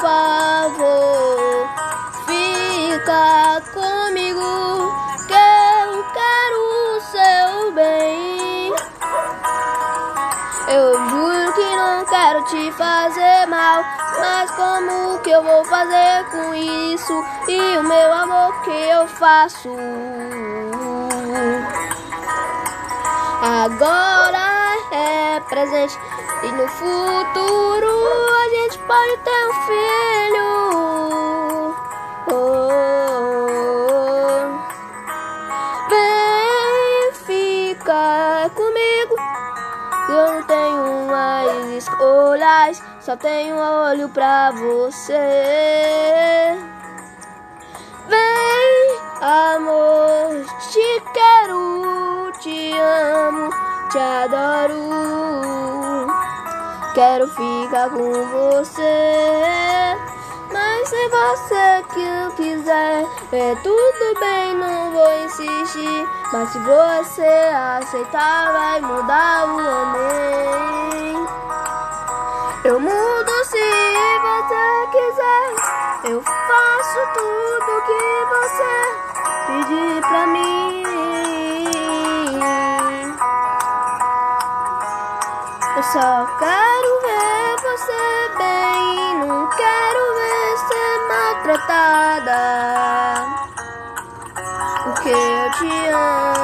favor, fica comigo, que eu quero o seu bem. Eu juro que não quero te fazer mal, mas como que eu vou fazer com isso? E o meu amor que eu faço agora? É presente e no futuro a gente pode ter um filho. Oh, Vem ficar comigo. Eu não tenho mais escolhas, só tenho olho pra você. Vem, amor, te quero, te adoro. Quero ficar com você, mas se você que quiser, é tudo bem, não vou insistir. Mas se você aceitar, vai mudar o homem. Eu mudo se você quiser. Eu faço tudo que você pedir pra mim. Eu só quero ver você bem, não quero ver você maltratada. Porque eu te amo.